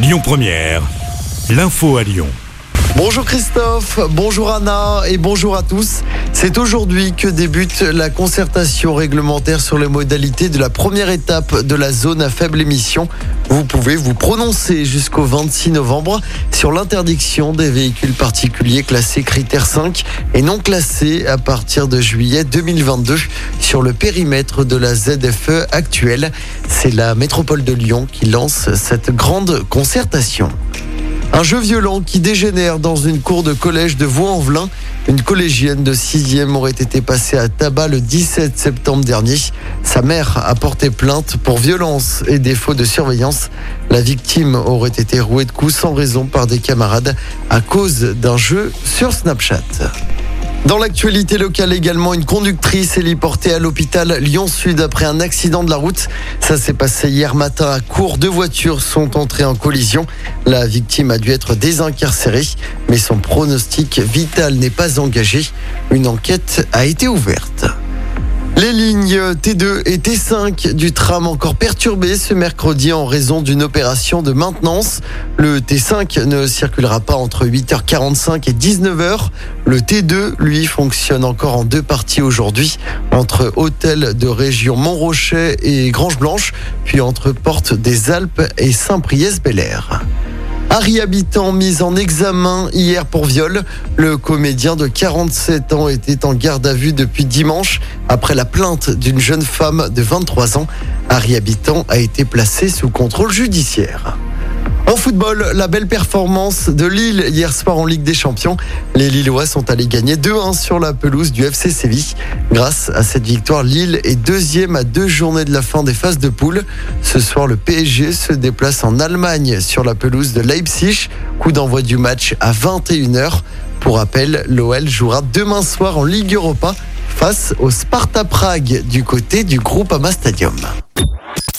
Lyon Première, l'info à Lyon. Bonjour Christophe, bonjour Anna et bonjour à tous. C'est aujourd'hui que débute la concertation réglementaire sur les modalités de la première étape de la zone à faible émission. Vous pouvez vous prononcer jusqu'au 26 novembre sur l'interdiction des véhicules particuliers classés critère 5 et non classés à partir de juillet 2022 sur le périmètre de la ZFE actuelle. C'est la métropole de Lyon qui lance cette grande concertation. Un jeu violent qui dégénère dans une cour de collège de Vaux-en-Velin. Une collégienne de 6e aurait été passée à tabac le 17 septembre dernier. Sa mère a porté plainte pour violence et défaut de surveillance. La victime aurait été rouée de coups sans raison par des camarades à cause d'un jeu sur Snapchat. Dans l'actualité locale également, une conductrice héliportée à l'hôpital Lyon-Sud après un accident de la route. Ça s'est passé hier matin à court. Deux voitures sont entrées en collision. La victime a dû être désincarcérée, mais son pronostic vital n'est pas engagé. Une enquête a été ouverte. Les lignes T2 et T5 du tram encore perturbées ce mercredi en raison d'une opération de maintenance. Le T5 ne circulera pas entre 8h45 et 19h. Le T2, lui, fonctionne encore en deux parties aujourd'hui, entre Hôtel de Région Montrochet et Grange Blanche, puis entre Porte des Alpes et Saint-Priest-Bel-Air. Harry Habitant mis en examen hier pour viol. Le comédien de 47 ans était en garde à vue depuis dimanche après la plainte d'une jeune femme de 23 ans. Harry Habitant a été placé sous contrôle judiciaire. En football, la belle performance de Lille hier soir en Ligue des Champions. Les Lillois sont allés gagner 2-1 sur la pelouse du FC Séville. Grâce à cette victoire, Lille est deuxième à deux journées de la fin des phases de poule. Ce soir, le PSG se déplace en Allemagne sur la pelouse de Leipzig. Coup d'envoi du match à 21h. Pour rappel, l'OL jouera demain soir en Ligue Europa face au Sparta Prague du côté du groupe Ama Stadium.